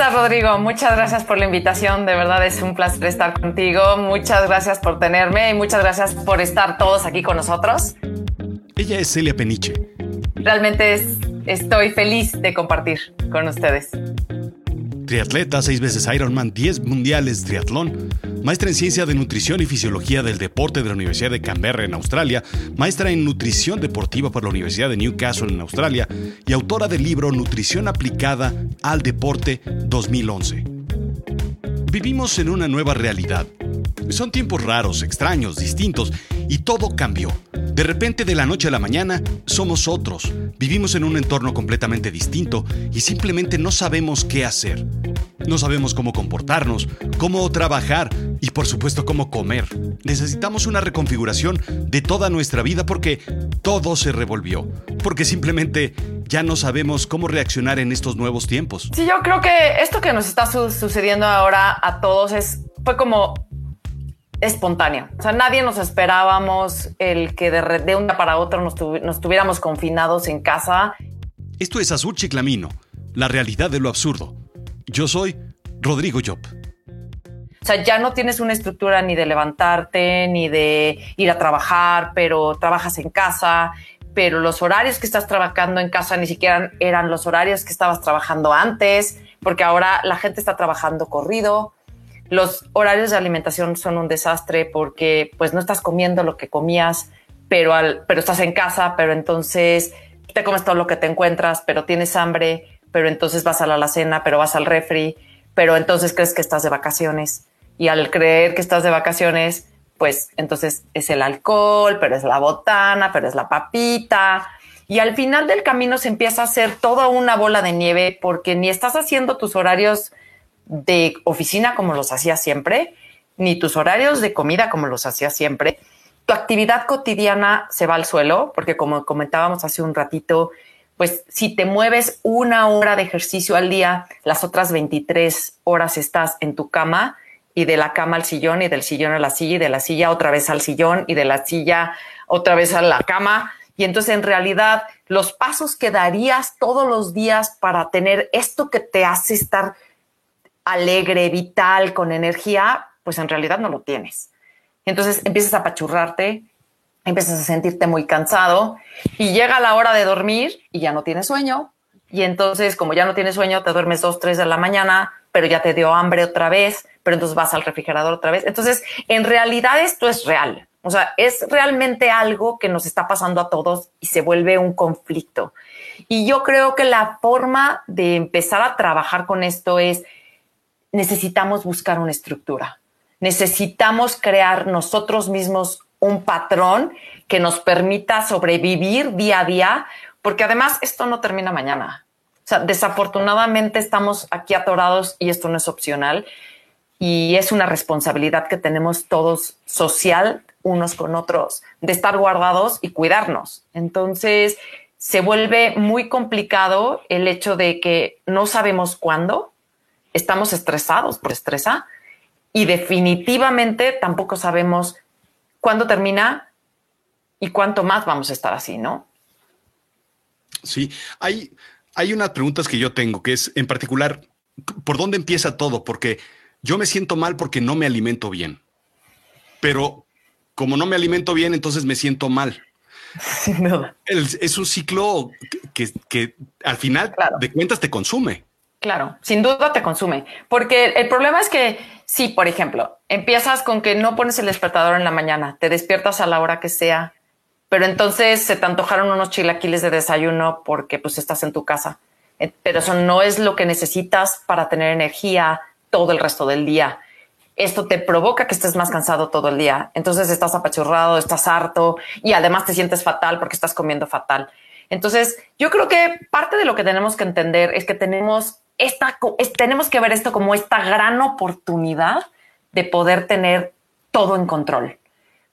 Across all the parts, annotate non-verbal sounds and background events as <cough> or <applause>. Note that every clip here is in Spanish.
estás, Rodrigo? Muchas gracias por la invitación. De verdad es un placer estar contigo. Muchas gracias por tenerme y muchas gracias por estar todos aquí con nosotros. Ella es Celia Peniche. Realmente estoy feliz de compartir con ustedes. Triatleta, seis veces Ironman, 10 mundiales triatlón. Maestra en Ciencia de Nutrición y Fisiología del Deporte de la Universidad de Canberra en Australia. Maestra en Nutrición Deportiva por la Universidad de Newcastle en Australia. Y autora del libro Nutrición aplicada al deporte 2011. Vivimos en una nueva realidad. Son tiempos raros, extraños, distintos, y todo cambió. De repente, de la noche a la mañana, somos otros. Vivimos en un entorno completamente distinto y simplemente no sabemos qué hacer. No sabemos cómo comportarnos, cómo trabajar y por supuesto cómo comer. Necesitamos una reconfiguración de toda nuestra vida porque todo se revolvió. Porque simplemente ya no sabemos cómo reaccionar en estos nuevos tiempos. Sí, yo creo que esto que nos está sucediendo ahora a todos es fue como espontáneo. O sea, nadie nos esperábamos el que de, de un día para otro nos, nos tuviéramos confinados en casa. Esto es Azul Chiclamino, la realidad de lo absurdo. Yo soy Rodrigo Job. O sea, ya no tienes una estructura ni de levantarte, ni de ir a trabajar, pero trabajas en casa, pero los horarios que estás trabajando en casa ni siquiera eran los horarios que estabas trabajando antes, porque ahora la gente está trabajando corrido los horarios de alimentación son un desastre porque pues no estás comiendo lo que comías, pero, al, pero estás en casa, pero entonces te comes todo lo que te encuentras, pero tienes hambre, pero entonces vas a la alacena, pero vas al refri, pero entonces crees que estás de vacaciones. Y al creer que estás de vacaciones, pues entonces es el alcohol, pero es la botana, pero es la papita. Y al final del camino se empieza a hacer toda una bola de nieve porque ni estás haciendo tus horarios de oficina como los hacía siempre, ni tus horarios de comida como los hacía siempre. Tu actividad cotidiana se va al suelo, porque como comentábamos hace un ratito, pues si te mueves una hora de ejercicio al día, las otras 23 horas estás en tu cama y de la cama al sillón y del sillón a la silla y de la silla otra vez al sillón y de la silla otra vez a la cama. Y entonces en realidad los pasos que darías todos los días para tener esto que te hace estar alegre, vital, con energía, pues en realidad no lo tienes. Entonces empiezas a apachurrarte, empiezas a sentirte muy cansado y llega la hora de dormir y ya no tienes sueño. Y entonces, como ya no tienes sueño, te duermes dos, tres de la mañana, pero ya te dio hambre otra vez, pero entonces vas al refrigerador otra vez. Entonces, en realidad esto es real. O sea, es realmente algo que nos está pasando a todos y se vuelve un conflicto. Y yo creo que la forma de empezar a trabajar con esto es necesitamos buscar una estructura. Necesitamos crear nosotros mismos un patrón que nos permita sobrevivir día a día, porque además esto no termina mañana. O sea, desafortunadamente estamos aquí atorados y esto no es opcional y es una responsabilidad que tenemos todos social unos con otros de estar guardados y cuidarnos. Entonces, se vuelve muy complicado el hecho de que no sabemos cuándo, estamos estresados por estresa y definitivamente tampoco sabemos cuándo termina y cuánto más vamos a estar así, ¿no? Sí, hay, hay unas preguntas que yo tengo, que es en particular, ¿por dónde empieza todo? Porque yo me siento mal porque no me alimento bien, pero como no me alimento bien, entonces me siento mal. <laughs> Duda. es un ciclo que, al final de cuentas te consume. Claro, sin duda te consume, porque el problema es que si, por ejemplo, empiezas con que no pones el despertador en la mañana, te despiertas a la hora que sea, pero entonces se te antojaron unos chilaquiles de desayuno porque pues estás en tu casa, eh, pero eso no es lo que necesitas para tener energía todo el resto del día. Esto te provoca que estés más cansado todo el día, entonces estás apachurrado, estás harto y además te sientes fatal porque estás comiendo fatal. Entonces, yo creo que parte de lo que tenemos que entender es que tenemos tenemos que ver esto como esta gran oportunidad de poder tener todo en control.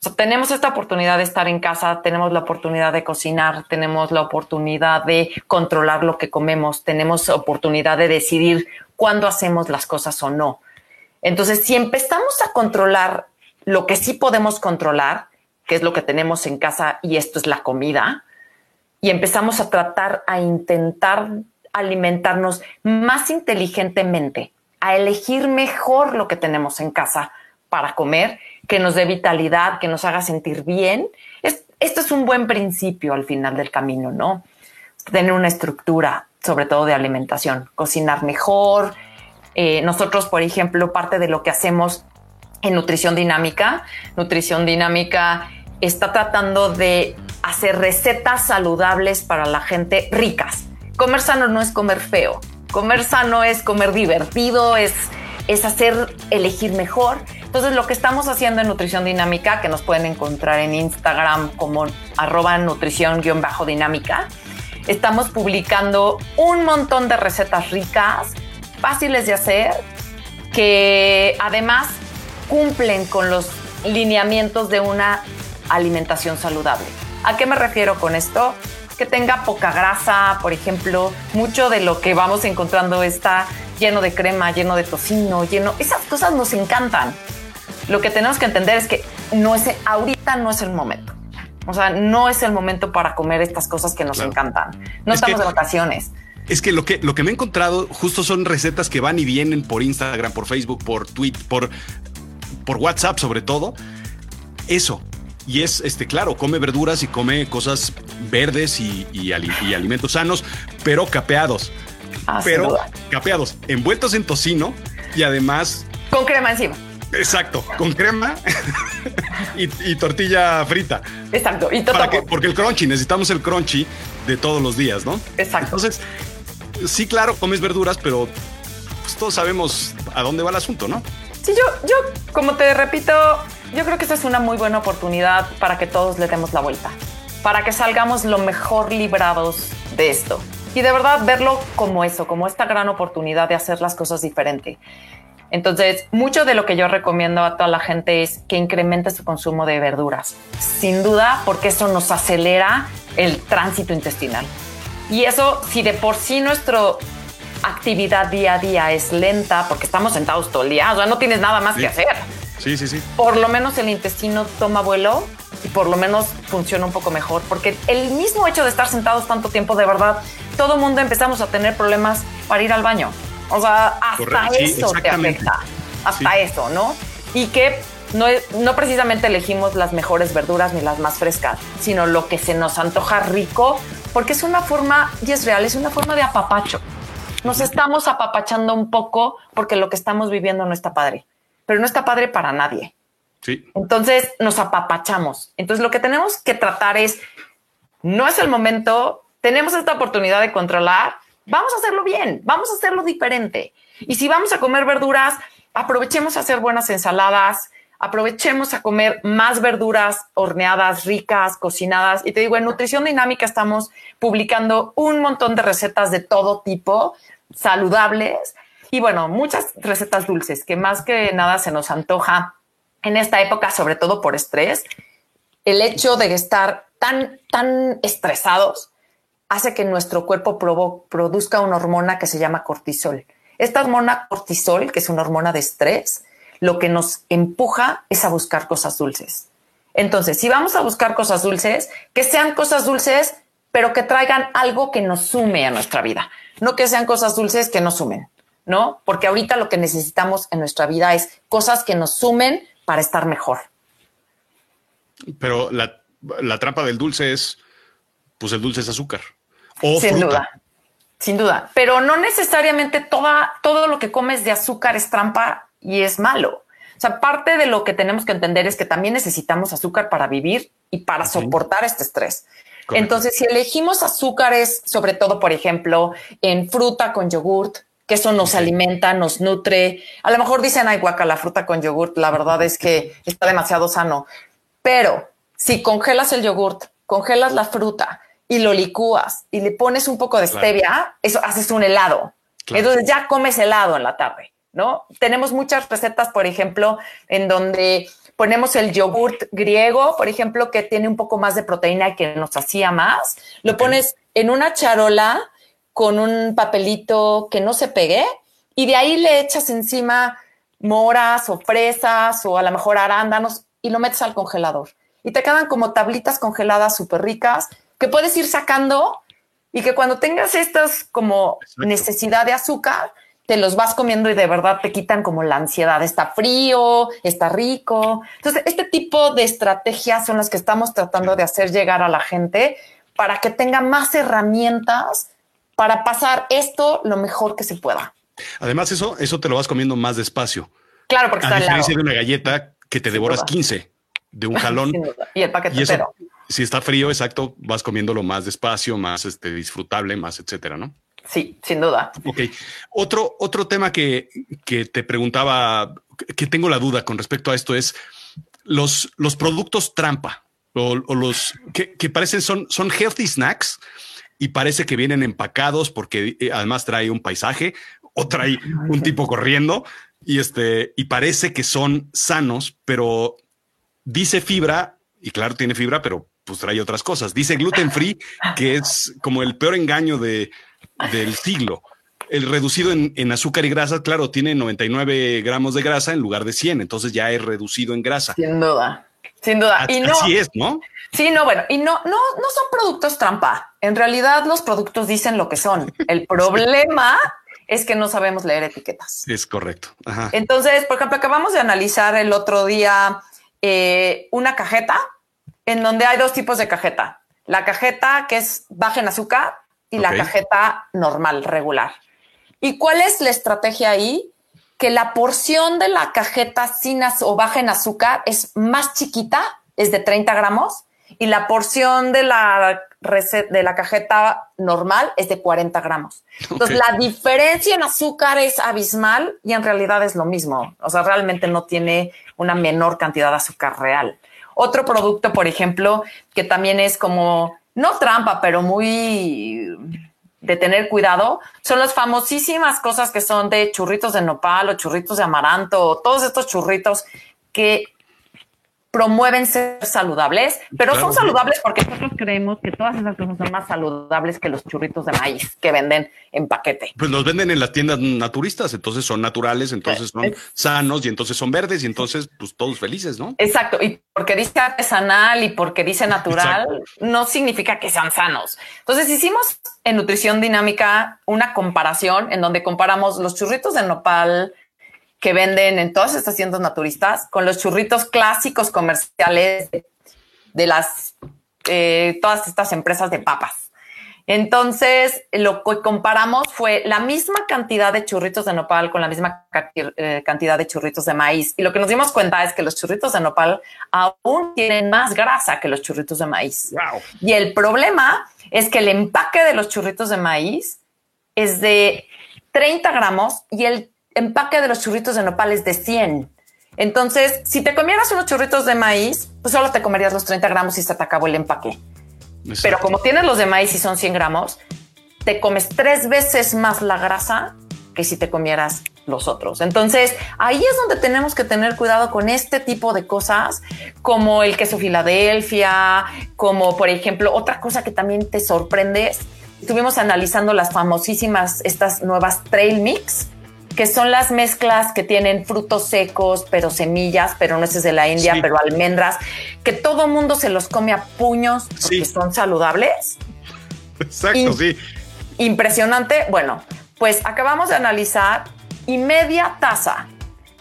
O tenemos esta oportunidad de estar en casa, tenemos la oportunidad de cocinar, tenemos la oportunidad de controlar lo que comemos, tenemos oportunidad de decidir cuándo hacemos las cosas o no. Entonces, si empezamos a controlar lo que sí podemos controlar, que es lo que tenemos en casa y esto es la comida, y empezamos a tratar a intentar alimentarnos más inteligentemente, a elegir mejor lo que tenemos en casa para comer, que nos dé vitalidad, que nos haga sentir bien. esto es un buen principio al final del camino, ¿no? Tener una estructura, sobre todo de alimentación, cocinar mejor. Eh, nosotros, por ejemplo, parte de lo que hacemos en nutrición dinámica, nutrición dinámica está tratando de hacer recetas saludables para la gente ricas. Comer sano no es comer feo. Comer sano es comer divertido, es, es hacer elegir mejor. Entonces, lo que estamos haciendo en Nutrición Dinámica, que nos pueden encontrar en Instagram como arroba nutrición-dinámica, estamos publicando un montón de recetas ricas, fáciles de hacer, que además cumplen con los lineamientos de una alimentación saludable. ¿A qué me refiero con esto? Que tenga poca grasa, por ejemplo, mucho de lo que vamos encontrando está lleno de crema, lleno de tocino, lleno... Esas cosas nos encantan. Lo que tenemos que entender es que no es, ahorita no es el momento. O sea, no es el momento para comer estas cosas que nos encantan. No estamos de vacaciones. Es que lo que lo que me he encontrado justo son recetas que van y vienen por Instagram, por Facebook, por Twitter, por, por WhatsApp sobre todo. Eso, y es, este, claro, come verduras y come cosas verdes y, alimentos sanos, pero capeados. Ah, pero capeados, envueltos en tocino y además... Con crema encima. Exacto, con crema y, tortilla frita. Exacto. Y porque el crunchy, necesitamos el crunchy de todos los días, ¿no? Exacto. Entonces, sí, claro, comes verduras, pero pues, todos sabemos a dónde va el asunto, ¿no? Sí, yo, yo, como te repito, yo creo que esta es una muy buena oportunidad para que todos le demos la vuelta, para que salgamos lo mejor librados de esto. Y de verdad verlo como eso, como esta gran oportunidad de hacer las cosas diferente. Entonces, mucho de lo que yo recomiendo a toda la gente es que incremente su consumo de verduras. Sin duda, porque eso nos acelera el tránsito intestinal. Y eso, si de por sí nuestra actividad día a día es lenta, porque estamos sentados todo el día, o sea, no tienes nada más que hacer Sí, sí, sí. Por lo menos el intestino toma vuelo y por lo menos funciona un poco mejor, porque el mismo hecho de estar sentados tanto tiempo, de verdad, todo el mundo empezamos a tener problemas para ir al baño. O sea, hasta eso te afecta, hasta eso, ¿no? Y que no, no precisamente elegimos las mejores verduras ni las más frescas, sino lo que se nos antoja rico, porque es una forma, y es real, es una forma de apapacho. Nos estamos apapachando un poco porque lo que estamos viviendo no está padre pero no está padre para nadie. Sí. Entonces nos apapachamos. Entonces lo que tenemos que tratar es, no es el momento, tenemos esta oportunidad de controlar, vamos a hacerlo bien, vamos a hacerlo diferente. Y si vamos a comer verduras, aprovechemos a hacer buenas ensaladas, aprovechemos a comer más verduras horneadas, ricas, cocinadas. Y te digo, en Nutrición Dinámica estamos publicando un montón de recetas de todo tipo, saludables, y bueno, muchas recetas dulces que más que nada se nos antoja en esta época, sobre todo por estrés. El hecho de estar tan, tan estresados hace que nuestro cuerpo produzca una hormona que se llama cortisol. Esta hormona cortisol, que es una hormona de estrés, lo que nos empuja es a buscar cosas dulces. Entonces, si vamos a buscar cosas dulces, que sean cosas dulces, pero que traigan algo que nos sume a nuestra vida, no que sean cosas dulces que nos sumen. ¿No? Porque ahorita lo que necesitamos en nuestra vida es cosas que nos sumen para estar mejor. Pero la, trampa del dulce es, pues el dulce es azúcar. sin duda, sin duda. Pero no necesariamente toda, todo lo que comes de azúcar es trampa y es malo. O sea, parte de lo que tenemos que entender es que también necesitamos azúcar para vivir y para soportar este estrés. Entonces, si elegimos azúcares, sobre todo, por ejemplo, en fruta con yogurt, que eso nos alimenta, nos nutre. A lo mejor dicen, ay, guaca, la fruta con yogurt, la verdad es que está demasiado sano. Pero si congelas el yogurt, congelas la fruta y lo licúas y le pones un poco de stevia, eso haces un helado. Entonces ya comes helado en la tarde, ¿no? Tenemos muchas recetas, por ejemplo, en donde ponemos el yogurt griego, por ejemplo, que tiene un poco más de proteína y que nos hacía más. Lo pones en una charola con un papelito que no se pegue y de ahí le echas encima moras o fresas o a lo mejor arándanos y lo metes al congelador. Y te quedan como tablitas congeladas súper ricas que puedes ir sacando y que cuando tengas estas como necesidad de azúcar, te los vas comiendo y de verdad te quitan como la ansiedad. Está frío, está rico. Entonces, este tipo de estrategias son las que estamos tratando de hacer llegar a la gente para que tenga más herramientas para pasar esto lo mejor que se pueda. Además, eso, eso te lo vas comiendo más despacio. Claro, porque a está diferencia de una galleta que te devoras 15 de un <laughs> jalón. y el paquete entero. Si está frío, exacto, vas comiéndolo más despacio, más este, disfrutable, más etcétera, ¿no? Sí, sin duda. Ok. Otro, otro tema que, que te preguntaba, que tengo la duda con respecto a esto es los, los productos trampa o, los que, que, parecen son, son healthy snacks y parece que vienen empacados porque eh, además trae un paisaje o trae un tipo corriendo y este y parece que son sanos, pero dice fibra y claro tiene fibra, pero pues trae otras cosas. Dice gluten free, que es como el peor engaño de, del siglo. El reducido en, azúcar y grasa, claro, tiene 99 gramos de grasa en lugar de 100, entonces ya es reducido en grasa. Sin duda, sin duda. Y no, Así es, ¿no? Sí, no, bueno, y no, no, no son productos trampa. En realidad los productos dicen lo que son. El problema es que no sabemos leer etiquetas. Es correcto. Entonces, por ejemplo, acabamos de analizar el otro día eh, una cajeta en donde hay dos tipos de cajeta. La cajeta que es baja en azúcar y la cajeta normal, regular. ¿Y cuál es la estrategia ahí? Que la porción de la cajeta sin o baja en azúcar es más chiquita, es de 30 gramos, y la porción de la, de la cajeta normal es de 40 gramos. Entonces, la diferencia en azúcar es abismal y en realidad es lo mismo. O sea, realmente no tiene una menor cantidad de azúcar real. Otro producto, por ejemplo, que también es como, no trampa, pero muy de tener cuidado, son las famosísimas cosas que son de churritos de nopal o churritos de amaranto o todos estos churritos que promueven ser saludables, pero son saludables porque nosotros creemos que todas esas cosas son más saludables que los churritos de maíz que venden en paquete. Pues los venden en las tiendas naturistas, entonces son naturales, entonces son sanos y entonces son verdes y entonces pues todos felices, ¿no? Exacto, y porque dice artesanal y porque dice natural, no significa que sean sanos. Entonces hicimos en nutrición dinámica una comparación en donde comparamos los churritos de nopal, que venden en todas estas tiendas naturistas con los churritos clásicos comerciales de, las eh, todas estas empresas de papas. Entonces, lo que comparamos fue la misma cantidad de churritos de nopal con la misma eh, cantidad de churritos de maíz. Y lo que nos dimos cuenta es que los churritos de nopal aún tienen más grasa que los churritos de maíz. Y el problema es que el empaque de los churritos de maíz es de 30 gramos y el empaque de los churritos de nopal es de 100. Entonces, si te comieras unos churritos de maíz, pues solo te comerías los 30 gramos y se te acabó el empaque. Pero como tienes los de maíz y son 100 gramos, te comes tres veces más la grasa que si te comieras los otros. Entonces, ahí es donde tenemos que tener cuidado con este tipo de cosas, como el queso Filadelfia, como por ejemplo, otra cosa que también te sorprende. Estuvimos analizando las famosísimas, estas nuevas trail mix, que son las mezclas que tienen frutos secos, pero semillas, pero nueces de la India, pero almendras, que todo mundo se los come a puños porque son saludables. Exacto, sí. Impresionante. Bueno, pues acabamos de analizar y media taza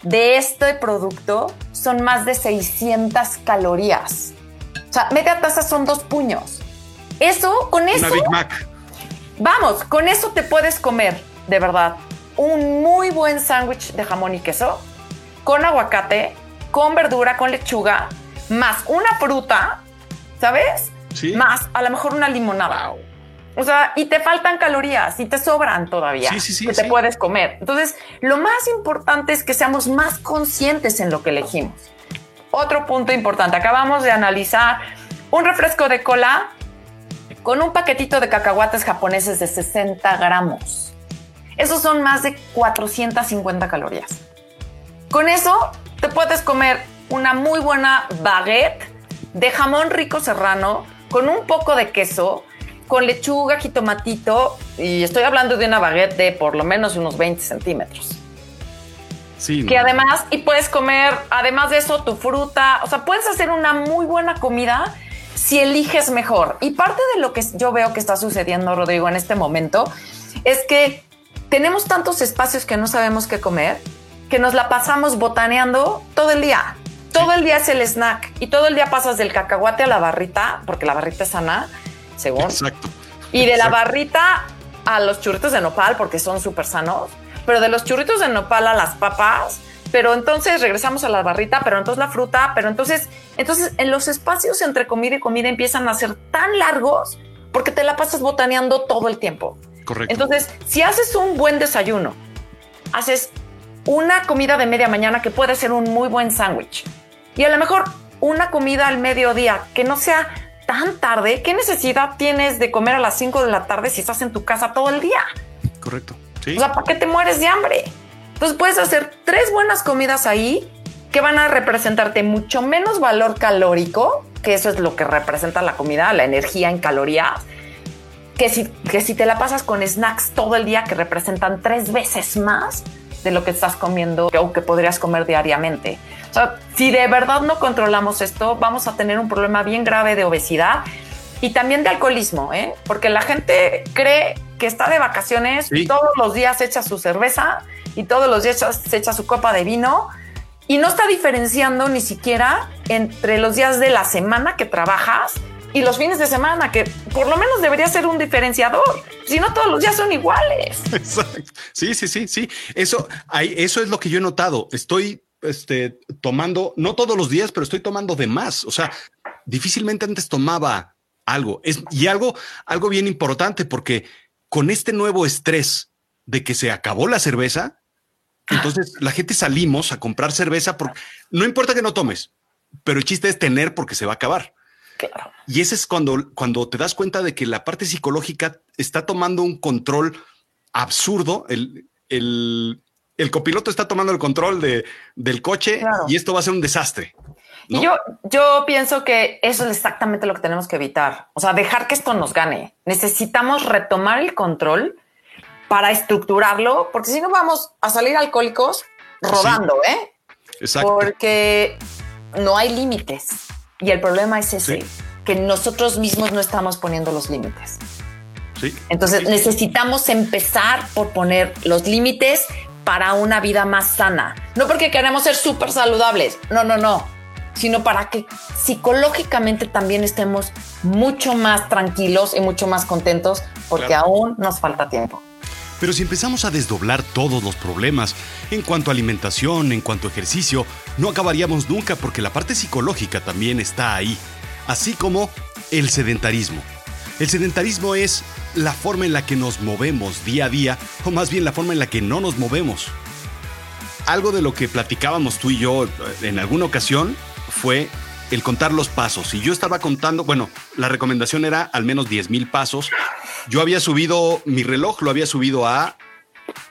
de este producto son más de 600 calorías. O sea, media taza son dos puños. Eso, con eso. Una Big Mac. Vamos, con eso te puedes comer, de verdad, un muy buen sándwich de jamón y queso con aguacate, con verdura, con lechuga, más una fruta, ¿sabes? Sí. Más a lo mejor una limonada. O sea, y te faltan calorías y te sobran todavía sí, sí, sí, que te puedes comer. Entonces, lo más importante es que seamos más conscientes en lo que elegimos. Otro punto importante, acabamos de analizar un refresco de cola con un paquetito de cacahuates japoneses de 60 gramos. Esos son más de 450 calorías. Con eso te puedes comer una muy buena baguette de jamón rico serrano con un poco de queso, con lechuga, jitomatito y estoy hablando de una baguette de por lo menos unos 20 centímetros. Sí. Que además, y puedes comer, además de eso, tu fruta, o sea, puedes hacer una muy buena comida si eliges mejor. Y parte de lo que yo veo que está sucediendo, Rodrigo, en este momento, es que tenemos tantos espacios que no sabemos qué comer, que nos la pasamos botaneando todo el día. Todo el día es el snack y todo el día pasas del cacahuate a la barrita, porque la barrita es sana, según. Exacto. Y de la barrita a los churritos de nopal, porque son súper sanos, pero de los churritos de nopal a las papas, pero entonces regresamos a la barrita, pero entonces la fruta, pero entonces, entonces en los espacios entre comida y comida empiezan a ser tan largos porque te la pasas botaneando todo el tiempo. Correcto. Entonces, si haces un buen desayuno, haces una comida de media mañana que puede ser un muy buen sándwich y a lo mejor una comida al mediodía que no sea tan tarde, ¿qué necesidad tienes de comer a las 5 de la tarde si estás en tu casa todo el día? Correcto. Sí. O sea, ¿para qué te mueres de hambre? Entonces puedes hacer tres buenas comidas ahí que van a representarte mucho menos valor calórico, que eso es lo que representa la comida, la energía en calorías, que si, que si te la pasas con snacks todo el día que representan tres veces más de lo que estás comiendo o que podrías comer diariamente. O sea, si de verdad no controlamos esto, vamos a tener un problema bien grave de obesidad y también de alcoholismo, ¿eh? porque la gente cree que está de vacaciones y todos los días echa su cerveza y todos los días se echa su copa de vino y no está diferenciando ni siquiera entre los días de la semana que trabajas y los fines de semana, que por lo menos debería ser un diferenciador. Si no, todos los días son iguales. <laughs> Sí, sí, sí, sí. Eso, hay, eso es lo que yo he notado. Estoy este, tomando, no todos los días, pero estoy tomando de más. O sea, difícilmente antes tomaba algo. Es, y algo, algo bien importante, porque con este nuevo estrés de que se acabó la cerveza, entonces la gente salimos a comprar cerveza porque no importa que no tomes, pero el chiste es tener porque se va a acabar. Claro. Y ese es cuando, cuando te das cuenta de que la parte psicológica está tomando un control absurdo. El, el, el copiloto está tomando el control de, del coche claro. y esto va a ser un desastre. ¿no? Y yo, yo pienso que eso es exactamente lo que tenemos que evitar. O sea, dejar que esto nos gane. Necesitamos retomar el control para estructurarlo, porque si no vamos a salir alcohólicos rodando, sí. ¿eh? Exacto. Porque no hay límites. Y el problema es ese, sí. que nosotros mismos no estamos poniendo los límites. Sí. Entonces sí. necesitamos empezar por poner los límites para una vida más sana. No porque queremos ser súper saludables, no, no, no, sino para que psicológicamente también estemos mucho más tranquilos y mucho más contentos porque claro. aún nos falta tiempo. Pero si empezamos a desdoblar todos los problemas en cuanto a alimentación, en cuanto a ejercicio, no acabaríamos nunca porque la parte psicológica también está ahí, así como el sedentarismo. El sedentarismo es la forma en la que nos movemos día a día, o más bien la forma en la que no nos movemos. Algo de lo que platicábamos tú y yo en alguna ocasión fue el contar los pasos. Y yo estaba contando, bueno, la recomendación era al menos 10 mil pasos. Yo había subido, mi reloj lo había subido a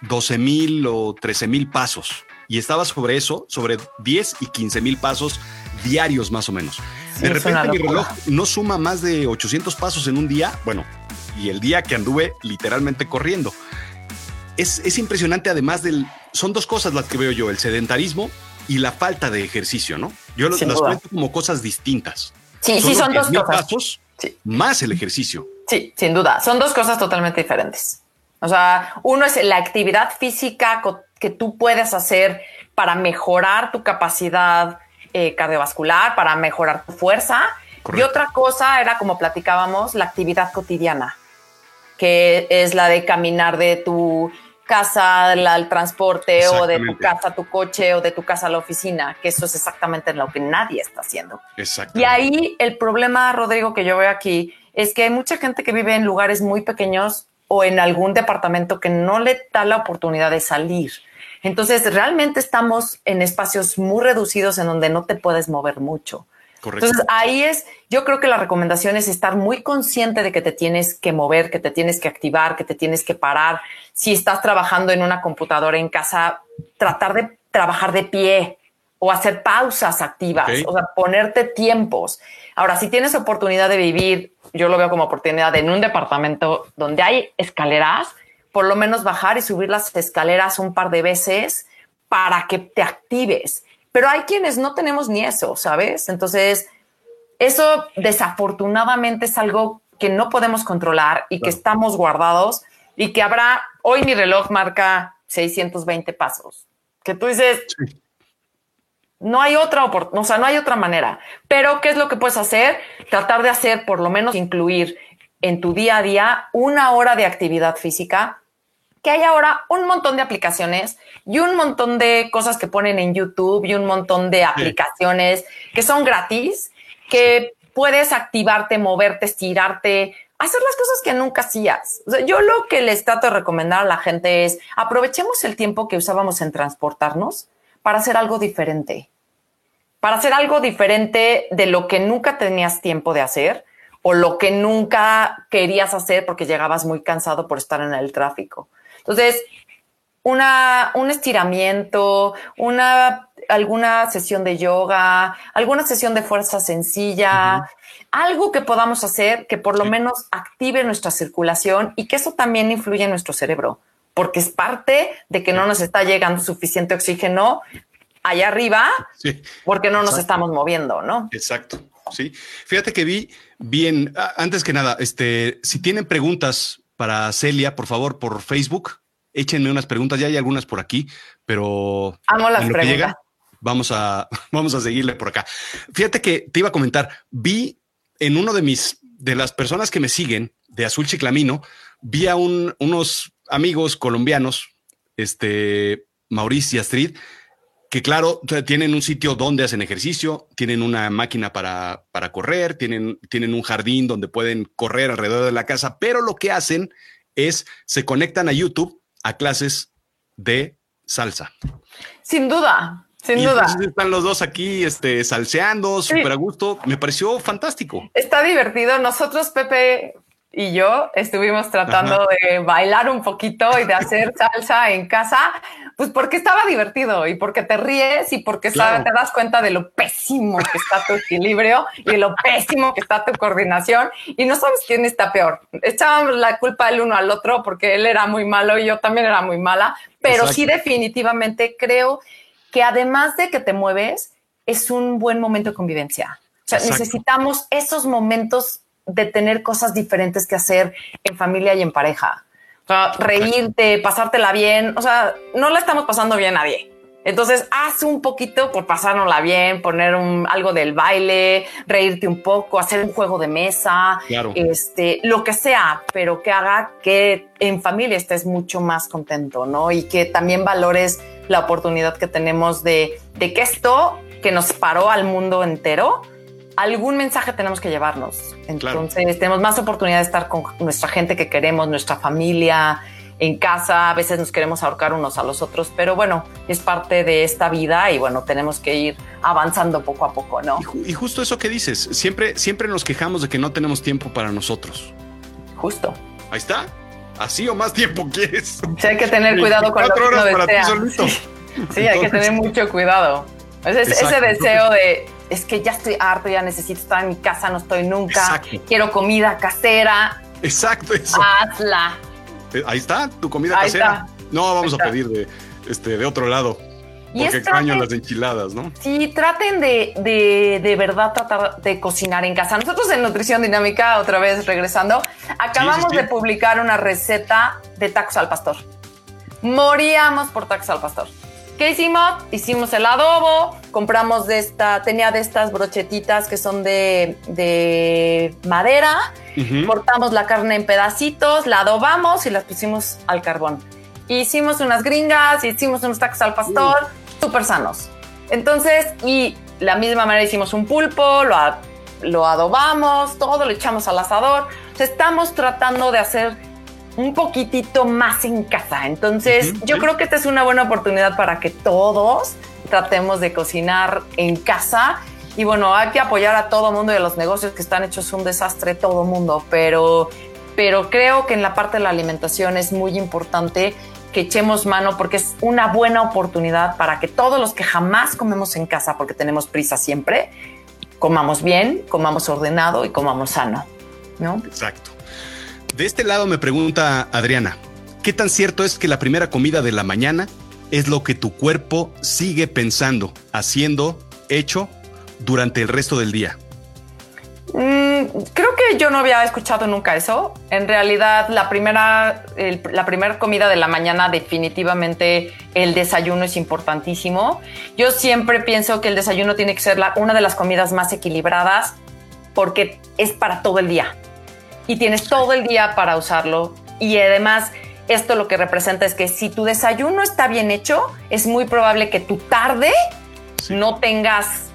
12 mil o 13 mil pasos. Y estaba sobre eso, sobre 10 y 15 mil pasos diarios más o menos. Sí, de repente mi reloj no suma más de 800 pasos en un día. Bueno, y el día que anduve literalmente corriendo. Es, es impresionante además del... Son dos cosas las que veo yo, el sedentarismo y la falta de ejercicio, ¿no? Yo Sin las duda. cuento como cosas distintas. Sí, son sí, son dos cosas. pasos sí. más el ejercicio. Sí, sin duda. Son dos cosas totalmente diferentes. O sea, uno es la actividad física que tú puedes hacer para mejorar tu capacidad eh, cardiovascular, para mejorar tu fuerza. Correcto. Y otra cosa era, como platicábamos, la actividad cotidiana, que es la de caminar de tu casa al transporte o de tu casa a tu coche o de tu casa a la oficina, que eso es exactamente lo que nadie está haciendo. Exacto. Y ahí el problema, Rodrigo, que yo veo aquí es que hay mucha gente que vive en lugares muy pequeños o en algún departamento que no le da la oportunidad de salir. Entonces, realmente estamos en espacios muy reducidos en donde no te puedes mover mucho. Correcto. Entonces, ahí es, yo creo que la recomendación es estar muy consciente de que te tienes que mover, que te tienes que activar, que te tienes que parar. Si estás trabajando en una computadora en casa, tratar de trabajar de pie o hacer pausas activas, okay. o sea, ponerte tiempos. Ahora, si tienes oportunidad de vivir, yo lo veo como oportunidad en un departamento donde hay escaleras, por lo menos bajar y subir las escaleras un par de veces para que te actives pero hay quienes no tenemos ni eso, ¿sabes? Entonces, eso desafortunadamente es algo que no podemos controlar y que estamos guardados y que habrá, hoy mi reloj marca 620 pasos, que tú dices, no hay otra o sea, no hay otra manera. Pero, ¿qué es lo que puedes hacer? Tratar de hacer, por lo menos, incluir en tu día a día una hora de actividad física, que hay ahora un montón de aplicaciones y un montón de cosas que ponen en YouTube y un montón de aplicaciones que son gratis, que puedes activarte, moverte, estirarte, hacer las cosas que nunca hacías. yo lo que les trato de recomendar a la gente es aprovechemos el tiempo que usábamos en transportarnos para hacer algo diferente, para hacer algo diferente de lo que nunca tenías tiempo de hacer o lo que nunca querías hacer porque llegabas muy cansado por estar en el tráfico. Entonces, una, un estiramiento, una, alguna sesión de yoga, alguna sesión de fuerza sencilla, algo que podamos hacer que por lo menos active nuestra circulación y que eso también influye en nuestro cerebro porque es parte de que no nos está llegando suficiente oxígeno allá arriba, porque no nos estamos moviendo, ¿no? Exacto. Sí. Fíjate que vi bien, antes que nada, este, si tienen preguntas para Celia, por favor, por Facebook, échenme unas preguntas. Ya hay algunas por aquí, pero amo las preguntas. vamos a, <laughs> vamos a seguirle por acá. Fíjate que te iba a comentar, vi en uno de mis, de las personas que me siguen de Azul Chiclamino, vi a un, unos amigos colombianos, este, Mauricio y Astrid, que claro, tienen un sitio donde hacen ejercicio, tienen una máquina para, para correr, tienen, tienen un jardín donde pueden correr alrededor de la casa, pero lo que hacen es se conectan a YouTube a clases de salsa. Sin duda, sin duda. Están los dos aquí este, salseando, súper a gusto. Me pareció fantástico. Está divertido. Nosotros, Pepe, y yo estuvimos tratando de bailar un poquito y de hacer salsa en casa, pues porque estaba divertido y porque te ríes y porque te das cuenta de lo pésimo que está tu equilibrio y lo pésimo que está tu coordinación y no sabes quién está peor. Echábamos la culpa el uno al otro porque él era muy malo y yo también era muy mala, pero sí definitivamente creo que además de que te mueves, es un buen momento de convivencia. O sea, necesitamos esos momentos de tener cosas diferentes que hacer en familia y en pareja. O sea, reírte, pasártela bien. O sea, no la estamos pasando bien a nadie. Entonces, haz un poquito por pasárnosla bien, poner un, algo del baile, reírte un poco, hacer un juego de mesa, este, lo que sea, pero que haga que en familia estés mucho más contento, ¿no? Y que también valores la oportunidad que tenemos de, de que esto que nos paró al mundo entero, algún mensaje tenemos que llevarnos. Entonces tenemos más oportunidad de estar con nuestra gente que queremos, nuestra familia, en casa, a veces nos queremos ahorcar unos a los otros, pero bueno, es parte de esta vida y bueno, tenemos que ir avanzando poco a poco, ¿no? Y, justo eso que dices, siempre, siempre nos quejamos de que no tenemos tiempo para nosotros. Justo. Ahí está. Así o más tiempo quieres. Sí, hay que tener cuidado con lo que uno desea. Sí, hay que tener mucho cuidado. ese deseo de es que ya estoy harto, ya necesito estar en mi casa, no estoy nunca. Quiero comida casera. Exacto, eso. Hazla. Eh, ahí está, tu comida casera. No, vamos a pedir de, este, de otro lado. Porque extraño las enchiladas, ¿no? Sí, traten de, de, de, verdad tratar de cocinar en casa. Nosotros en Nutrición Dinámica, otra vez regresando, acabamos de publicar una receta de tacos al pastor. Moríamos por tacos al pastor. ¿Qué hicimos? Hicimos el adobo, compramos de esta, tenía de estas brochetitas que son de, de madera, cortamos la carne en pedacitos, la adobamos y las pusimos al carbón. Hicimos unas gringas, hicimos unos tacos al pastor, súper sanos. Entonces, y la misma manera hicimos un pulpo, lo, lo adobamos, todo lo echamos al asador. estamos tratando de hacer un poquitito más en casa. Entonces, yo creo que esta es una buena oportunidad para que todos tratemos de cocinar en casa. Y bueno, hay que apoyar a todo mundo y a los negocios que están hechos un desastre, todo mundo, pero, pero creo que en la parte de la alimentación es muy importante que echemos mano porque es una buena oportunidad para que todos los que jamás comemos en casa porque tenemos prisa siempre, comamos bien, comamos ordenado y comamos sano, ¿no? Exacto. De este lado me pregunta Adriana, ¿qué tan cierto es que la primera comida de la mañana es lo que tu cuerpo sigue pensando, haciendo, hecho durante el resto del día? Mm, creo que yo no había escuchado nunca eso. En realidad, la primera, la primera comida de la mañana, definitivamente el desayuno es importantísimo. Yo siempre pienso que el desayuno tiene que ser una de las comidas más equilibradas porque es para todo el día y tienes todo el día para usarlo. Y además, esto lo que representa es que si tu desayuno está bien hecho, es muy probable que tu tarde no tengas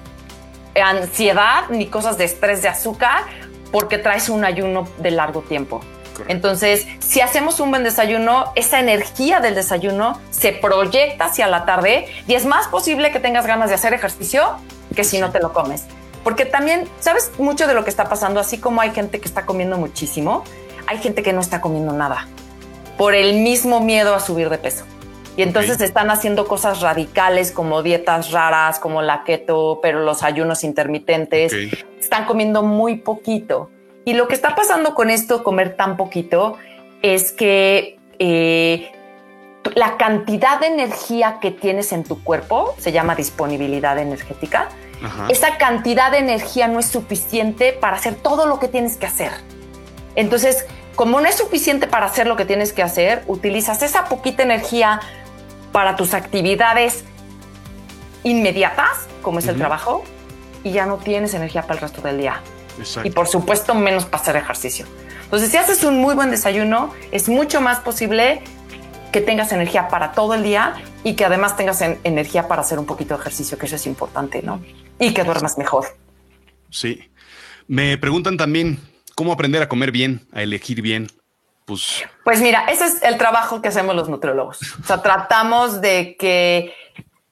ansiedad ni cosas de estrés de azúcar porque traes un ayuno de largo tiempo. Entonces, si hacemos un buen desayuno, esa energía del desayuno se proyecta hacia la tarde y es más posible que tengas ganas de hacer ejercicio que si no te lo comes. Porque también, ¿sabes mucho de lo que está pasando? Así como hay gente que está comiendo muchísimo, hay gente que no está comiendo nada por el mismo miedo a subir de peso. Y entonces están haciendo cosas radicales como dietas raras, como la keto, pero los ayunos intermitentes. Están comiendo muy poquito. Y lo que está pasando con esto, comer tan poquito, es que eh, la cantidad de energía que tienes en tu cuerpo, se llama disponibilidad energética, esa cantidad de energía no es suficiente para hacer todo lo que tienes que hacer. Entonces, como no es suficiente para hacer lo que tienes que hacer, utilizas esa poquita energía para tus actividades inmediatas, como es el trabajo, y ya no tienes energía para el resto del día. Y por supuesto, menos para hacer ejercicio. Entonces, si haces un muy buen desayuno, es mucho más posible que tengas energía para todo el día y que además tengas energía para hacer un poquito de ejercicio, que eso es importante, ¿no? Y que duermas mejor. Sí. Me preguntan también cómo aprender a comer bien, a elegir bien. Pues, pues mira, ese es el trabajo que hacemos los nutriólogos. O sea, tratamos de que,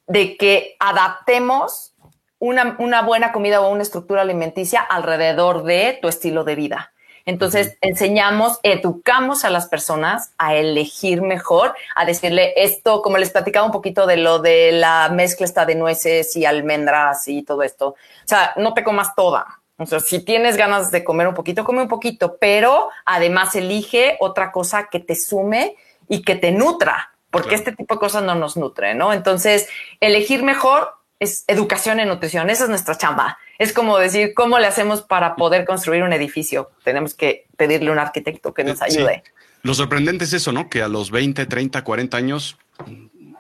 de que adaptemos una, una buena comida o una estructura alimenticia alrededor de tu estilo de vida. Entonces, enseñamos, educamos a las personas a elegir mejor, a decirle esto, como les platicaba un poquito de lo de la mezcla esta de nueces y almendras y todo esto. O sea, no te comas toda. O sea, si tienes ganas de comer un poquito, come un poquito, pero además elige otra cosa que te sume y que te nutra, porque este tipo de cosas no nos nutre, ¿no? Entonces, elegir mejor es educación en nutrición, esa es nuestra chamba. Es como decir, ¿cómo le hacemos para poder construir un edificio? Tenemos que pedirle a un arquitecto que nos ayude. Lo sorprendente es eso, ¿no? Que a los 20, 30, 40 años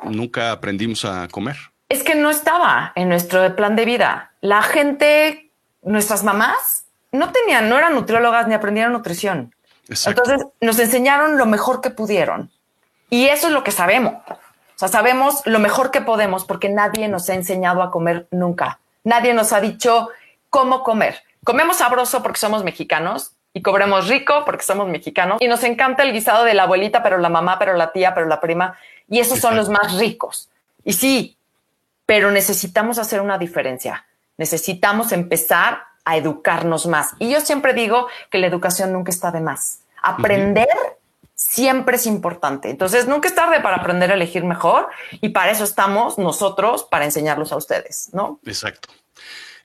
nunca aprendimos a comer. Es que no estaba en nuestro plan de vida. La gente nuestras mamás no tenían, no eran nutriólogas ni aprendieron nutrición. Entonces nos enseñaron lo mejor que pudieron. Y eso es lo que sabemos. O sea, sabemos lo mejor que podemos porque nadie nos ha enseñado a comer nunca. Nadie nos ha dicho cómo comer. Comemos sabroso porque somos mexicanos y cobremos rico porque somos mexicanos y nos encanta el guisado de la abuelita, pero la mamá, pero la tía, pero la prima. Y esos son los más ricos. Y sí, pero necesitamos hacer una diferencia necesitamos empezar a educarnos más. Y yo siempre digo que la educación nunca está de más. Aprender siempre es importante. Entonces, nunca es tarde para aprender a elegir mejor y para eso estamos nosotros, para enseñarlos a ustedes, ¿no? Exacto.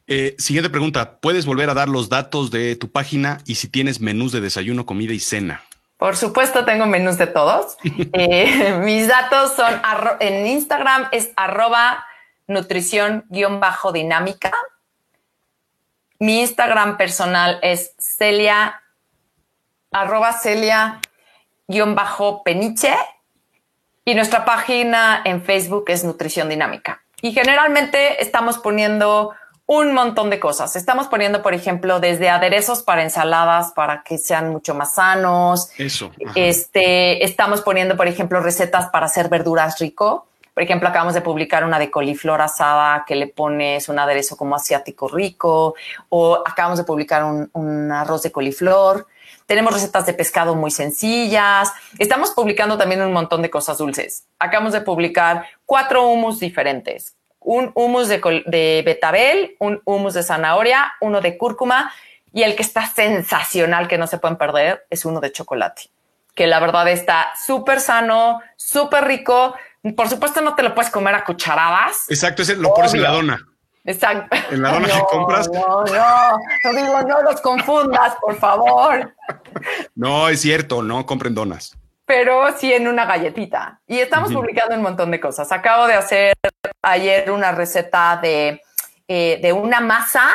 Eh, siguiente pregunta, ¿puedes volver a dar los datos de tu página y si tienes menús de desayuno, comida y cena? Por supuesto, tengo menús de todos. <laughs> Eh, mis datos son en Instagram es arroba nutrición-dinámica. Mi Instagram personal es Celia, arroba Celia-peniche. Y nuestra página en Facebook es Nutrición Dinámica. Y generalmente estamos poniendo un montón de cosas. Estamos poniendo, por ejemplo, desde aderezos para ensaladas para que sean mucho más sanos. Eso. Este, estamos poniendo, por ejemplo, recetas para hacer verduras rico. Por ejemplo, acabamos de publicar una de coliflor asada que le pones un aderezo como asiático rico, o acabamos de publicar un, arroz de coliflor. Tenemos recetas de pescado muy sencillas. Estamos publicando también un montón de cosas dulces. Acabamos de publicar cuatro humus diferentes. Un humus de, de betabel, un humus de zanahoria, uno de cúrcuma y el que está sensacional, que no se pueden perder, es uno de chocolate, que la verdad está súper sano, súper rico, por supuesto, no te lo puedes comer a cucharadas. Exacto, ese lo pones en la dona. Exacto. En la dona <laughs> que compras. No, no, no digo, no los confundas, por favor. No, es cierto, no compren donas. Pero sí en una galletita. Y estamos publicando un montón de cosas. Acabo de hacer ayer una receta de, eh, de una masa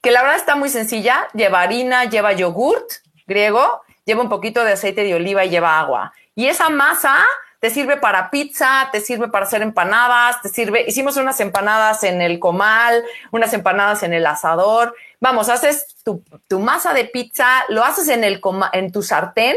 que la verdad está muy sencilla. Lleva harina, lleva yogurt griego, lleva un poquito de aceite de oliva y lleva agua. Y esa masa te sirve para pizza, te sirve para hacer empanadas, te sirve, hicimos unas empanadas en el comal, unas empanadas en el asador. Vamos, haces tu, masa de pizza, lo haces en, el en tu sartén,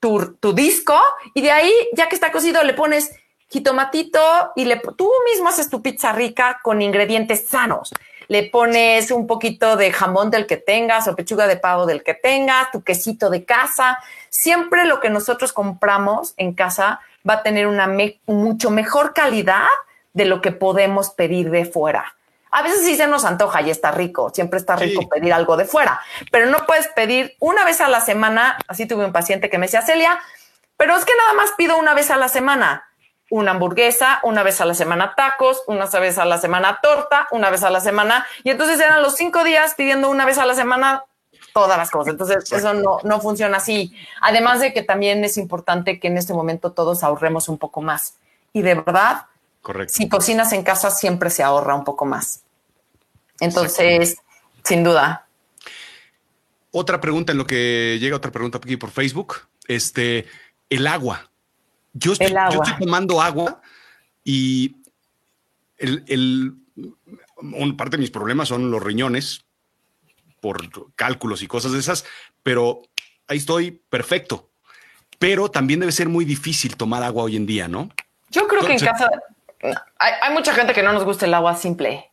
tu, tu, disco, y de ahí, ya que está cocido, le pones jitomatito y le, tú mismo haces tu pizza rica con ingredientes sanos le pones un poquito de jamón del que tengas o pechuga de pavo del que tengas, tu quesito de casa. Siempre lo que nosotros compramos en casa va a tener una mucho mejor calidad de lo que podemos pedir de fuera. A veces sí se nos antoja y está rico, siempre está rico pedir algo de fuera, pero no puedes pedir una vez a la semana. Así tuve un paciente que me decía, Celia, pero es que nada más pido una vez a la semana una hamburguesa, una vez a la semana tacos, una vez a la semana torta, una vez a la semana. Y entonces eran los cinco días pidiendo una vez a la semana todas las cosas. Entonces eso no, no funciona así. Además de que también es importante que en este momento todos ahorremos un poco más. Y de verdad, Correcto. si cocinas en casa siempre se ahorra un poco más. Entonces, sin duda. Otra pregunta en lo que llega otra pregunta aquí por Facebook. Este, el agua. Yo estoy, tomando agua y el, parte de mis problemas son los riñones por cálculos y cosas de esas, pero ahí estoy perfecto. Pero también debe ser muy difícil tomar agua hoy en día, ¿no? Yo creo que en casa hay, mucha gente que no nos gusta el agua simple.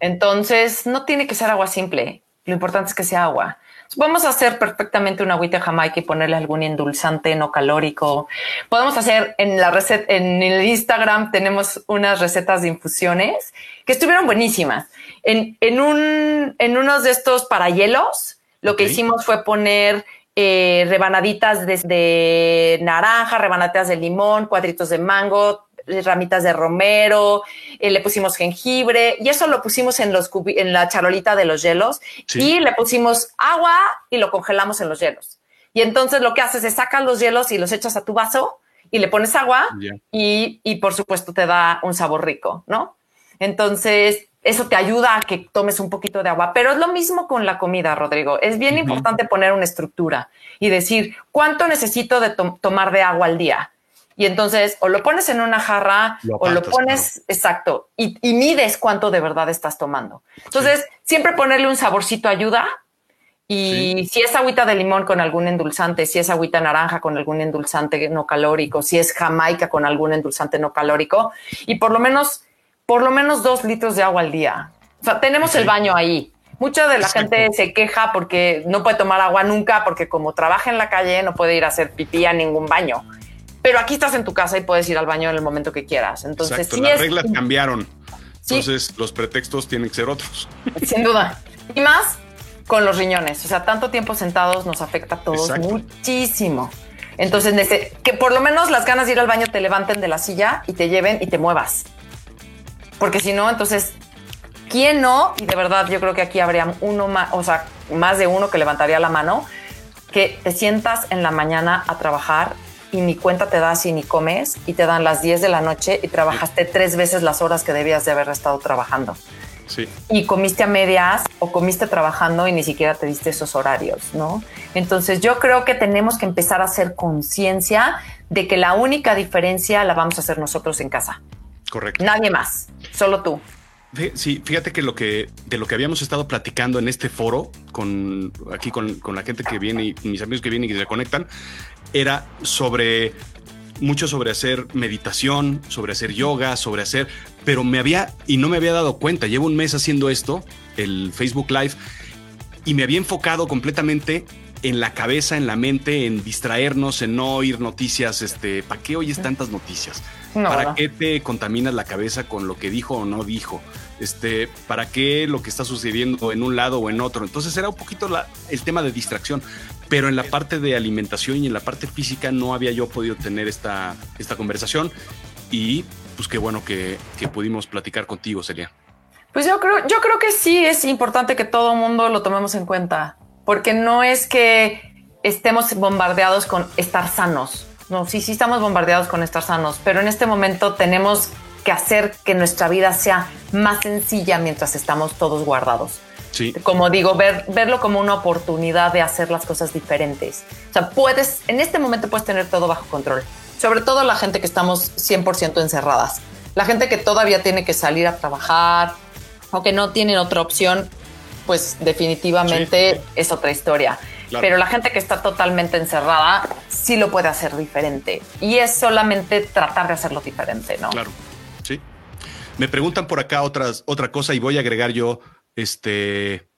Entonces, no tiene que ser agua simple. Lo importante es que sea agua. Podemos hacer perfectamente una agüita jamaica y ponerle algún endulzante no calórico. Podemos hacer en la receta, en el Instagram tenemos unas recetas de infusiones que estuvieron buenísimas. En, en, un, en unos de estos para hielos, lo que hicimos fue poner eh, rebanaditas de, naranja, rebanaditas de limón, cuadritos de mango, ramitas de romero, eh, le pusimos jengibre y eso lo pusimos en, los en la charolita de los hielos y le pusimos agua y lo congelamos en los hielos. Y entonces lo que haces es sacas los hielos y los echas a tu vaso y le pones agua y, y, por supuesto te da un sabor rico, ¿no? Entonces eso te ayuda a que tomes un poquito de agua, pero es lo mismo con la comida, Rodrigo. Es bien importante poner una estructura y decir cuánto necesito de tomar de agua al día y entonces o lo pones en una jarra o lo pones exacto y, mides cuánto de verdad estás tomando. Entonces, siempre ponerle un saborcito ayuda. Y si es agüita de limón con algún endulzante, si es agüita naranja con algún endulzante no calórico, si es jamaica con algún endulzante no calórico, y por lo menos, por lo menos dos litros de agua al día. O sea, tenemos el baño ahí. Mucha de la gente se queja porque no puede tomar agua nunca, porque como trabaja en la calle no puede ir a hacer pipí a ningún baño pero aquí estás en tu casa y puedes ir al baño en el momento que quieras. Entonces, sí las reglas cambiaron. Entonces, los pretextos tienen que ser otros. <laughs> Sin duda. Y más con los riñones. O sea, tanto tiempo sentados nos afecta a todos muchísimo. Entonces, que por lo menos las ganas de ir al baño te levanten de la silla y te lleven y te muevas. Porque si no, entonces, ¿quién no? Y de verdad, yo creo que aquí habría uno más, o sea, más de uno que levantaría la mano, que te sientas en la mañana a trabajar y ni cuenta te das y ni comes y te dan las 10 de la noche y trabajaste tres veces las horas que debías de haber estado trabajando. Sí. Y comiste a medias o comiste trabajando y ni siquiera te diste esos horarios, ¿no? Entonces yo creo que tenemos que empezar a hacer conciencia de que la única diferencia la vamos a hacer nosotros en casa. Correcto. Nadie más, solo tú. Sí, fíjate que lo que de lo que habíamos estado platicando en este foro con aquí con, con la gente que viene y mis amigos que vienen y se conectan era sobre mucho sobre hacer meditación, sobre hacer yoga, sobre hacer, pero me había y no me había dado cuenta. Llevo un mes haciendo esto, el Facebook Live, y me había enfocado completamente en la cabeza, en la mente, en distraernos, en no oír noticias. Este, ¿para qué oyes tantas noticias? ¿Para qué te contaminas la cabeza con lo que dijo o no dijo? Este, ¿para qué lo que está sucediendo en un lado o en otro? Entonces era un poquito el tema de distracción pero en la parte de alimentación y en la parte física no había yo podido tener esta, esta conversación y pues qué bueno que, pudimos platicar contigo, Celia. Pues yo creo, yo creo que sí es importante que todo mundo lo tomemos en cuenta, porque no es que estemos bombardeados con estar sanos. No, sí, sí estamos bombardeados con estar sanos, pero en este momento tenemos que hacer que nuestra vida sea más sencilla mientras estamos todos guardados. Sí. Como digo, ver, verlo como una oportunidad de hacer las cosas diferentes. O sea, puedes, en este momento puedes tener todo bajo control. Sobre todo la gente que estamos 100% encerradas. La gente que todavía tiene que salir a trabajar o que no tiene otra opción, pues definitivamente es otra historia. Pero la gente que está totalmente encerrada sí lo puede hacer diferente. Y es solamente tratar de hacerlo diferente, ¿no? Claro, sí. Me preguntan por acá otras, otra cosa y voy a agregar yo este,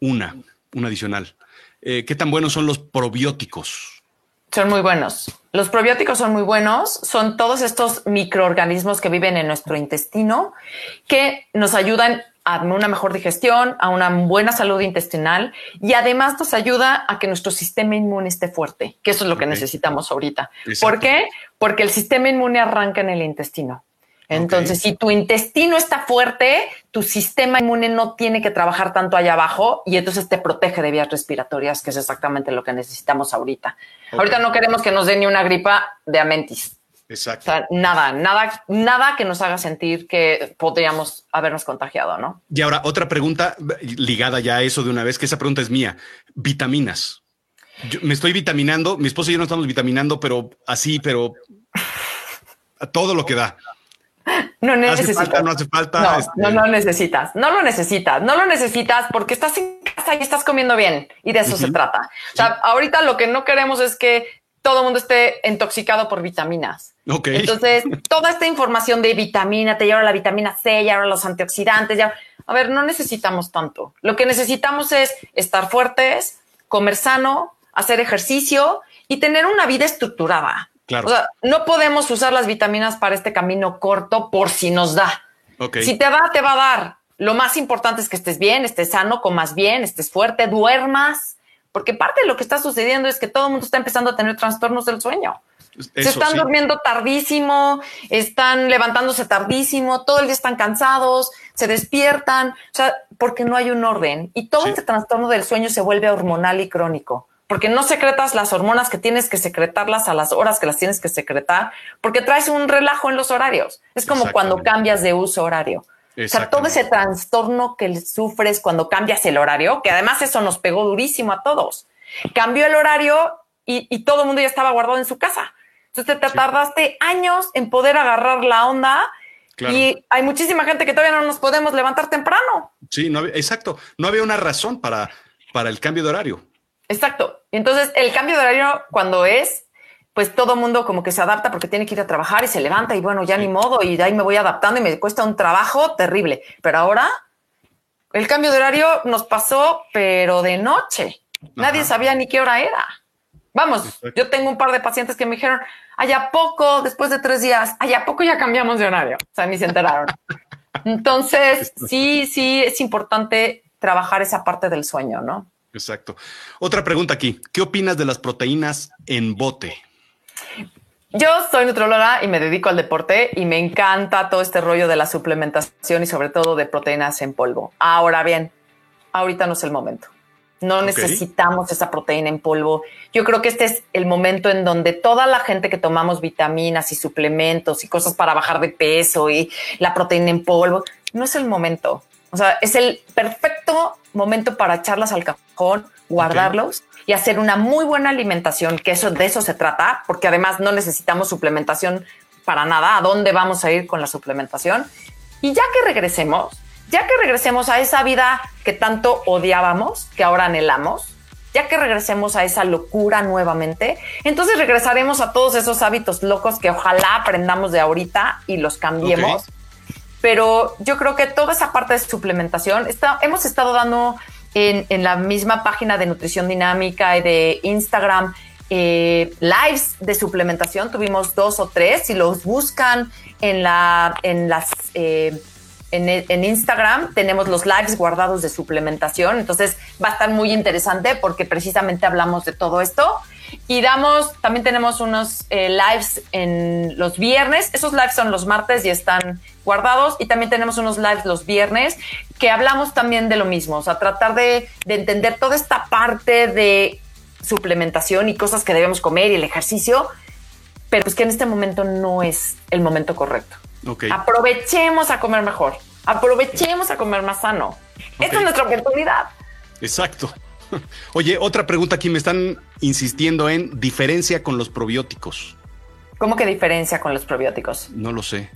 una, una adicional. Eh, ¿Qué tan buenos son los probióticos? Son muy buenos. Los probióticos son muy buenos. Son todos estos microorganismos que viven en nuestro intestino que nos ayudan a una mejor digestión, a una buena salud intestinal y además nos ayuda a que nuestro sistema inmune esté fuerte, que eso es lo que necesitamos ahorita. ¿Por qué? Porque el sistema inmune arranca en el intestino. Entonces, si tu intestino está fuerte, tu sistema inmune no tiene que trabajar tanto allá abajo y entonces te protege de vías respiratorias, que es exactamente lo que necesitamos ahorita. Ahorita no queremos que nos dé ni una gripa de amentis. Exacto. O sea, nada, nada, nada que nos haga sentir que podríamos habernos contagiado, ¿no? Y ahora, otra pregunta ligada ya a eso de una vez, que esa pregunta es mía. Vitaminas. me estoy vitaminando, mi esposo y yo no estamos vitaminando, pero así, pero a todo lo que da. No necesitas. no hace falta. No, este no, necesitas. No lo necesitas. No lo necesitas porque estás en casa y estás comiendo bien. Y de eso se trata. O sea, ahorita lo que no queremos es que todo el mundo esté intoxicado por vitaminas. Okay. Entonces, toda esta información de vitamina, te lleva la vitamina C, ya los antioxidantes, ya. A ver, no necesitamos tanto. Lo que necesitamos es estar fuertes, comer sano, hacer ejercicio y tener una vida estructurada. O sea, no podemos usar las vitaminas para este camino corto por si nos da. Si te va, te va a dar. Lo más importante es que estés bien, estés sano, comas bien, estés fuerte, duermas. Porque parte de lo que está sucediendo es que todo el mundo está empezando a tener trastornos del sueño. Se están durmiendo tardísimo, están levantándose tardísimo, todo el día están cansados, se despiertan, o sea, porque no hay un orden. Y todo este trastorno del sueño se vuelve hormonal y crónico porque no secretas las hormonas que tienes que secretarlas a las horas que las tienes que secretar, porque traes un relajo en los horarios. Es como cuando cambias de uso horario. O sea, todo ese trastorno que sufres cuando cambias el horario, que además eso nos pegó durísimo a todos. Cambió el horario y, todo el mundo ya estaba guardado en su casa. Entonces te tardaste años en poder agarrar la onda Y hay muchísima gente que todavía no nos podemos levantar temprano. Sí, no exacto. No había una razón para, para el cambio de horario. Exacto. Entonces, el cambio de horario cuando es, pues todo mundo como que se adapta porque tiene que ir a trabajar y se levanta y bueno, ya ni modo y de ahí me voy adaptando y me cuesta un trabajo terrible. Pero ahora el cambio de horario nos pasó, pero de noche. Nadie sabía ni qué hora era. Vamos, yo tengo un par de pacientes que me dijeron, allá poco, después de tres días, allá poco ya cambiamos de horario. O sea, ni se enteraron. <laughs> Entonces, sí, sí, es importante trabajar esa parte del sueño, ¿no? Exacto. Otra pregunta aquí. ¿Qué opinas de las proteínas en bote? Yo soy nutróloga y me dedico al deporte y me encanta todo este rollo de la suplementación y sobre todo de proteínas en polvo. Ahora bien, ahorita no es el momento. No necesitamos esa proteína en polvo. Yo creo que este es el momento en donde toda la gente que tomamos vitaminas y suplementos y cosas para bajar de peso y la proteína en polvo, no es el momento. O sea, es el perfecto momento para echarlas al cajón, guardarlos y hacer una muy buena alimentación, que eso de eso se trata, porque además no necesitamos suplementación para nada. ¿A dónde vamos a ir con la suplementación? Y ya que regresemos, ya que regresemos a esa vida que tanto odiábamos, que ahora anhelamos, ya que regresemos a esa locura nuevamente, entonces regresaremos a todos esos hábitos locos que ojalá aprendamos de ahorita y los cambiemos. Pero yo creo que toda esa parte de suplementación, está, hemos estado dando en, en, la misma página de Nutrición Dinámica y de Instagram eh, lives de suplementación, tuvimos dos o tres, si los buscan en, la, en las... Eh, en, Instagram tenemos los lives guardados de suplementación, entonces va a estar muy interesante porque precisamente hablamos de todo esto y damos, también tenemos unos eh, lives en los viernes. Esos lives son los martes y están guardados. Y también tenemos unos lives los viernes que hablamos también de lo mismo. O sea, tratar de, entender toda esta parte de suplementación y cosas que debemos comer y el ejercicio, pero es que en este momento no es el momento correcto. Aprovechemos a comer mejor. Aprovechemos a comer más sano. Esta es nuestra oportunidad. Exacto. <laughs> Oye, otra pregunta aquí me están insistiendo en diferencia con los probióticos. ¿Cómo que diferencia con los probióticos? No lo sé.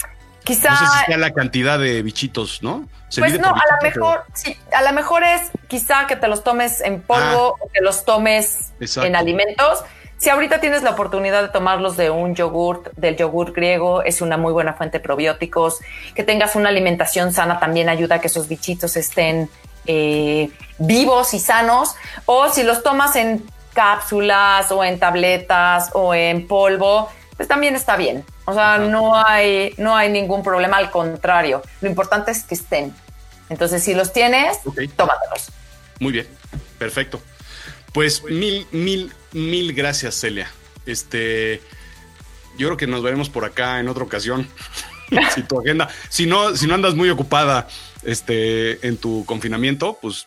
Quizá. No sé si sea la cantidad de bichitos, ¿no? pues no, a lo mejor, sí, a lo mejor es quizá que te los tomes en polvo ah. o que los tomes en alimentos. Si ahorita tienes la oportunidad de tomarlos de un yogurt, del yogur griego, es una muy buena fuente de probióticos. Que tengas una alimentación sana también ayuda a que esos bichitos estén eh, vivos y sanos. O si los tomas en cápsulas o en tabletas o en polvo, pues también está bien. O sea, no hay, no hay ningún problema, al contrario. Lo importante es que estén. Entonces, si los tienes, tómatelos. Muy bien, perfecto. Pues mil, mil, mil gracias, Celia. Este, yo creo que nos veremos por acá en otra ocasión. <laughs> si tu agenda, si no, si no andas muy ocupada, este, en tu confinamiento, pues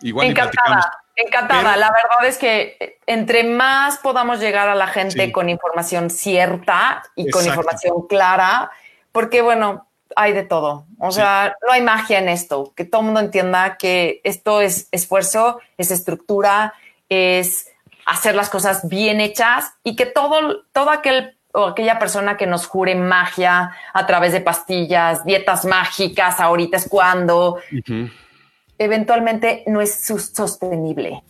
igual Encantada. Encantada. la verdad es que entre más podamos llegar a la gente con información cierta y con información clara, porque bueno, hay de todo. O sea, no hay magia en esto. Que todo el mundo entienda que esto es esfuerzo, es estructura, es hacer las cosas bien hechas y que todo, todo aquel o aquella persona que nos jure magia a través de pastillas, dietas mágicas, ahorita es cuando, eventualmente no es sostenible.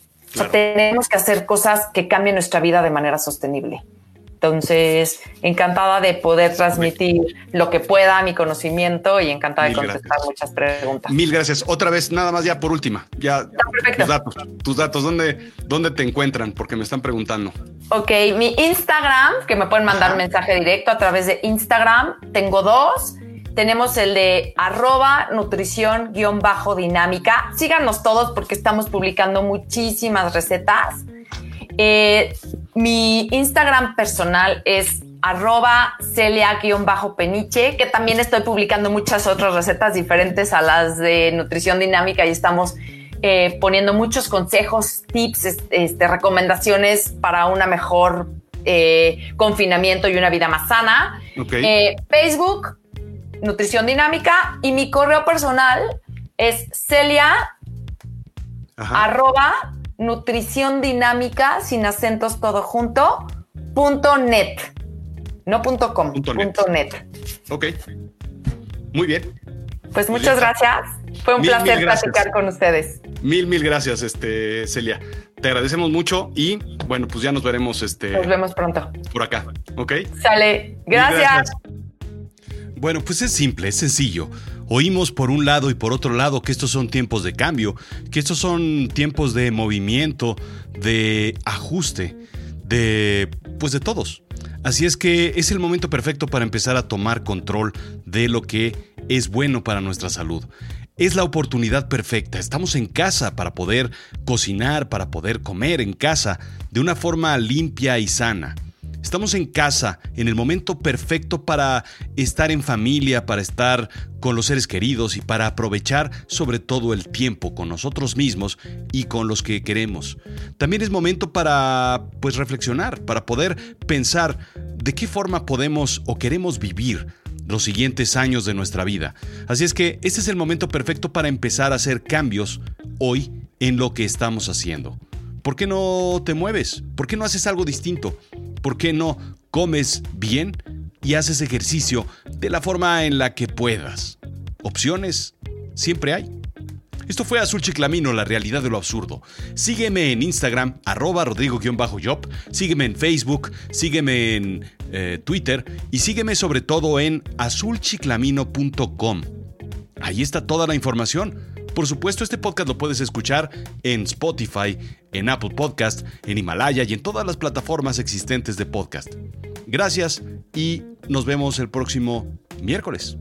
tenemos que hacer cosas que cambien nuestra vida de manera sostenible. Entonces, encantada de poder transmitir lo que pueda, mi conocimiento y encantada de contestar muchas preguntas. Mil gracias. Otra vez, nada más ya por última, ya tus datos, tus datos, ¿dónde, ¿dónde te encuentran? Porque me están preguntando. Ok, mi Instagram, que me pueden mandar mensaje directo a través de Instagram, tengo dos. Tenemos el de arroba nutrición guion bajo dinámica. Síganos todos porque estamos publicando muchísimas recetas. Eh, mi Instagram personal es arroba celia-peniche, que también estoy publicando muchas otras recetas diferentes a las de nutrición dinámica y estamos eh, poniendo muchos consejos, tips, este, recomendaciones para una mejor eh, confinamiento y una vida más sana. Facebook, Nutrición Dinámica y mi correo personal es celia arroba nutrición dinámica sin acentos todo junto punto net. No punto com punto, net. ok. Muy bien. Pues muchas gracias. Fue un placer platicar con ustedes. Mil mil gracias este Celia. Te agradecemos mucho y bueno pues ya nos veremos este nos vemos pronto. por acá ok sale. Gracias. bueno pues es simple es sencillo Oímos por un lado y por otro lado que estos son tiempos de cambio, que estos son tiempos de movimiento, de ajuste, de pues de todos. Así es que es el momento perfecto para empezar a tomar control de lo que es bueno para nuestra salud. Es la oportunidad perfecta. Estamos en casa para poder cocinar, para poder comer en casa de una forma limpia y sana. Estamos en casa, en el momento perfecto para estar en familia, para estar con los seres queridos y para aprovechar sobre todo el tiempo con nosotros mismos y con los que queremos. También es momento para pues reflexionar, para poder pensar de qué forma podemos o queremos vivir los siguientes años de nuestra vida. Así es que este es el momento perfecto para empezar a hacer cambios hoy en lo que estamos haciendo. ¿Por qué no te mueves? ¿Por qué no haces algo distinto? ¿Por qué no comes bien y haces ejercicio de la forma en la que puedas? Opciones siempre hay. Esto fue Azul Chiclamino, la realidad de lo absurdo. Sígueme en Instagram, arroba rodrigo-job, sígueme en Facebook, sígueme en eh, Twitter y sígueme sobre todo en azulchiclamino.com. Ahí está toda la información. Por supuesto, este podcast lo puedes escuchar en Spotify, en Apple Podcast, en Himalaya y en todas las plataformas existentes de podcast. Gracias y nos vemos el próximo miércoles.